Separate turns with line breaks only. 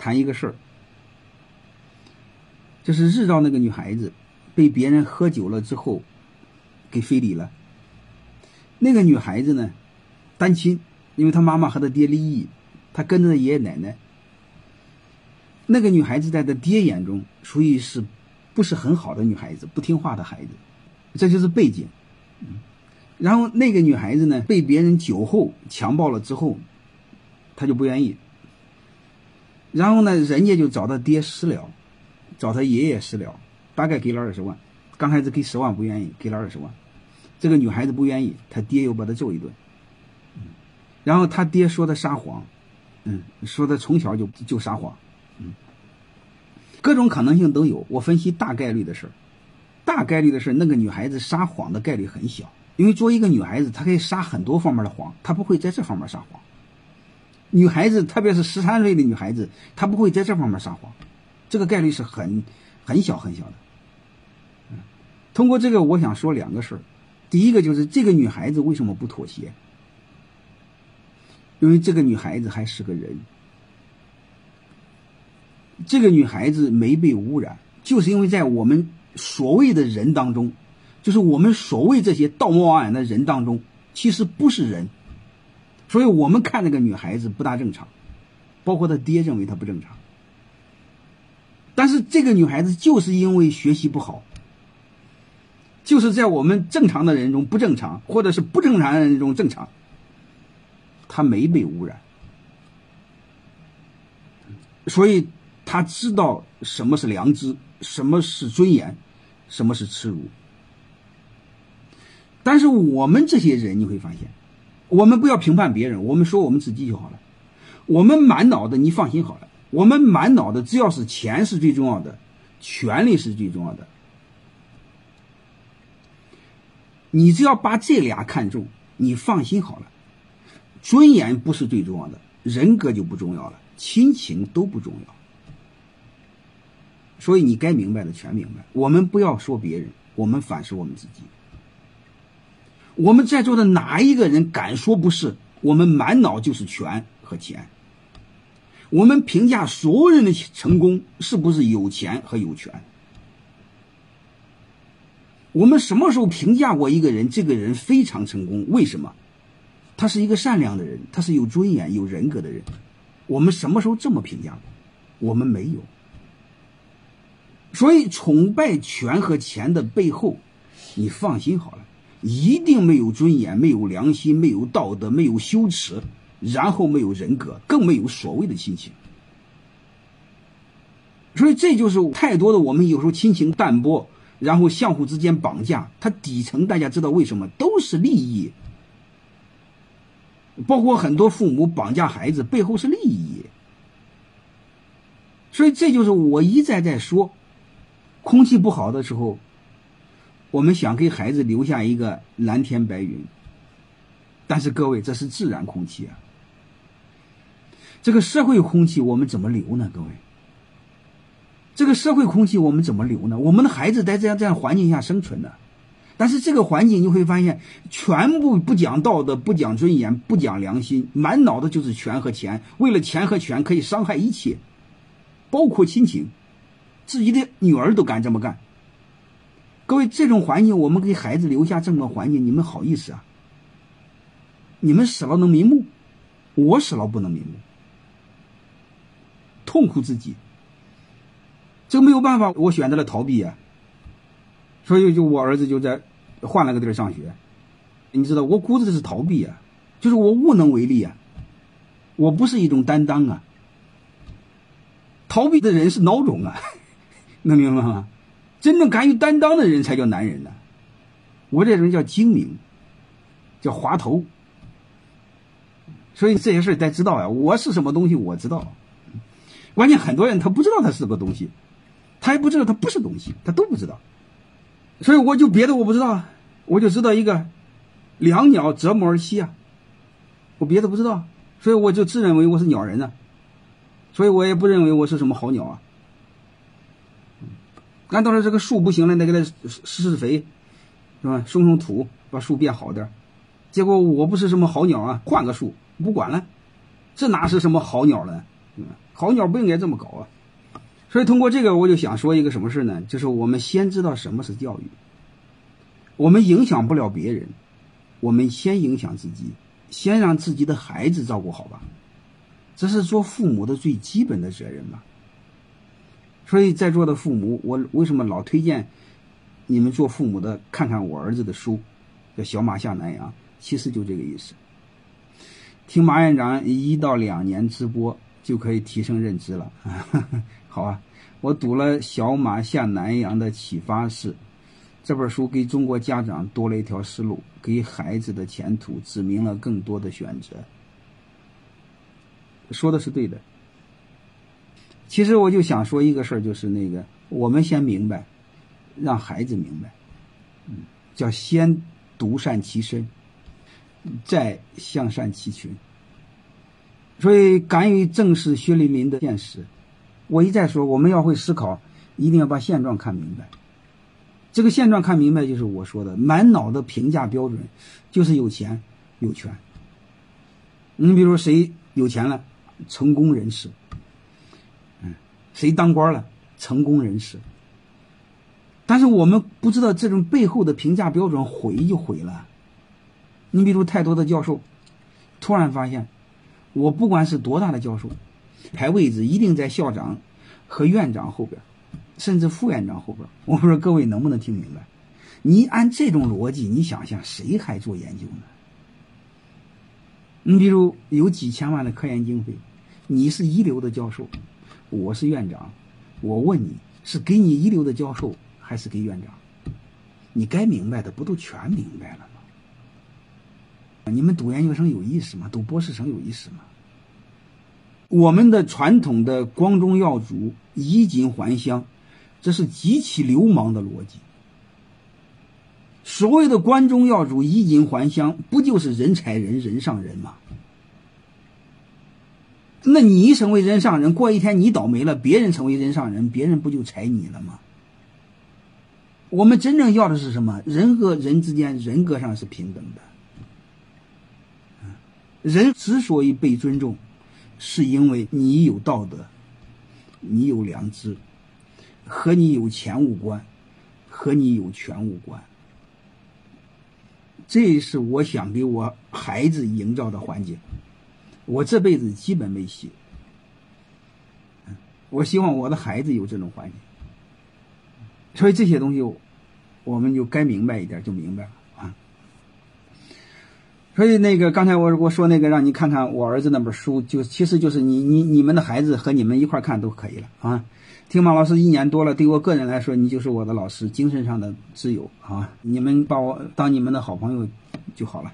谈一个事儿，就是日照那个女孩子被别人喝酒了之后给非礼了。那个女孩子呢，单亲，因为她妈妈和她爹离异，她跟着爷爷奶奶。那个女孩子在她爹眼中属于是不是很好的女孩子，不听话的孩子，这就是背景。然后那个女孩子呢，被别人酒后强暴了之后，她就不愿意。然后呢，人家就找他爹私了，找他爷爷私了，大概给了二十万。刚开始给十万不愿意，给了二十万。这个女孩子不愿意，他爹又把她揍一顿。然后他爹说他撒谎，嗯，说他从小就就撒谎，嗯，各种可能性都有。我分析大概率的事，大概率的事，那个女孩子撒谎的概率很小，因为作为一个女孩子，她可以撒很多方面的谎，她不会在这方面撒谎。女孩子，特别是十三岁的女孩子，她不会在这方面撒谎，这个概率是很很小很小的。通过这个，我想说两个事儿。第一个就是这个女孩子为什么不妥协？因为这个女孩子还是个人，这个女孩子没被污染，就是因为在我们所谓的人当中，就是我们所谓这些道貌岸然的人当中，其实不是人。所以我们看那个女孩子不大正常，包括她爹认为她不正常。但是这个女孩子就是因为学习不好，就是在我们正常的人中不正常，或者是不正常的人中正常，她没被污染，所以她知道什么是良知，什么是尊严，什么是耻辱。但是我们这些人你会发现。我们不要评判别人，我们说我们自己就好了。我们满脑的，你放心好了。我们满脑的，只要是钱是最重要的，权利是最重要的。你只要把这俩看重，你放心好了。尊严不是最重要的，人格就不重要了，亲情都不重要。所以你该明白的全明白。我们不要说别人，我们反思我们自己。我们在座的哪一个人敢说不是？我们满脑就是权和钱。我们评价所有人的成功是不是有钱和有权？我们什么时候评价过一个人？这个人非常成功，为什么？他是一个善良的人，他是有尊严、有人格的人。我们什么时候这么评价过？我们没有。所以，崇拜权和钱的背后，你放心好了。一定没有尊严，没有良心，没有道德，没有羞耻，然后没有人格，更没有所谓的亲情。所以这就是太多的我们有时候亲情淡薄，然后相互之间绑架。它底层大家知道为什么都是利益，包括很多父母绑架孩子背后是利益。所以这就是我一再在说，空气不好的时候。我们想给孩子留下一个蓝天白云，但是各位，这是自然空气啊。这个社会空气我们怎么留呢？各位，这个社会空气我们怎么留呢？我们的孩子在这样这样环境下生存呢？但是这个环境你会发现，全部不讲道德、不讲尊严、不讲良心，满脑子就是权和钱，为了钱和权可以伤害一切，包括亲情，自己的女儿都敢这么干。各位，这种环境，我们给孩子留下这么环境，你们好意思啊？你们死了能瞑目，我死了不能瞑目，痛苦自己。这没有办法，我选择了逃避啊。所以，就我儿子就在换了个地儿上学。你知道，我骨子里是逃避啊，就是我无能为力啊，我不是一种担当啊。逃避的人是孬种啊，能明白吗？真正敢于担当的人才叫男人呢，我这种人叫精明，叫滑头。所以这些事得知道呀，我是什么东西我知道。关键很多人他不知道他是个东西，他也不知道他不是东西，他都不知道。所以我就别的我不知道，我就知道一个两鸟择木而栖啊，我别的不知道，所以我就自认为我是鸟人呢，所以我也不认为我是什么好鸟啊。俺到时这个树不行了，得给它施施肥，是吧？松松土，把树变好点结果我不是什么好鸟啊，换个树不管了，这哪是什么好鸟了？好鸟不应该这么搞啊！所以通过这个，我就想说一个什么事呢？就是我们先知道什么是教育。我们影响不了别人，我们先影响自己，先让自己的孩子照顾好吧。这是做父母的最基本的责任嘛。所以在座的父母，我为什么老推荐你们做父母的看看我儿子的书，叫《小马下南洋》，其实就这个意思。听马院长一到两年直播。就可以提升认知了，好啊！我读了《小马下南洋》的启发是，这本书给中国家长多了一条思路，给孩子的前途指明了更多的选择。说的是对的。其实我就想说一个事儿，就是那个我们先明白，让孩子明白，嗯，叫先独善其身，再向善其群。所以，敢于正视血淋淋的现实。我一再说，我们要会思考，一定要把现状看明白。这个现状看明白，就是我说的满脑的评价标准，就是有钱有权。你比如谁有钱了，成功人士。谁当官了，成功人士。但是我们不知道这种背后的评价标准毁就毁了。你比如太多的教授，突然发现。我不管是多大的教授，排位置一定在校长和院长后边，甚至副院长后边。我不知道各位能不能听明白？你按这种逻辑，你想想，谁还做研究呢？你比如有几千万的科研经费，你是一流的教授，我是院长，我问你是给你一流的教授，还是给院长？你该明白的不都全明白了吗？你们读研究生有意思吗？读博士生有意思吗？我们的传统的光宗耀祖、衣锦还乡，这是极其流氓的逻辑。所谓的光宗耀祖、衣锦还乡，不就是人踩人、人上人吗？那你成为人上人，过一天你倒霉了，别人成为人上人，别人不就踩你了吗？我们真正要的是什么？人和人之间人格上是平等的。人之所以被尊重，是因为你有道德，你有良知，和你有钱无关，和你有权无关。这是我想给我孩子营造的环境。我这辈子基本没戏。我希望我的孩子有这种环境。所以这些东西，我们就该明白一点，就明白了啊。所以那个刚才我我说那个让你看看我儿子那本书，就其实就是你你你们的孩子和你们一块看都可以了啊。听马老师一年多了，对我个人来说，你就是我的老师，精神上的挚友啊。你们把我当你们的好朋友就好了。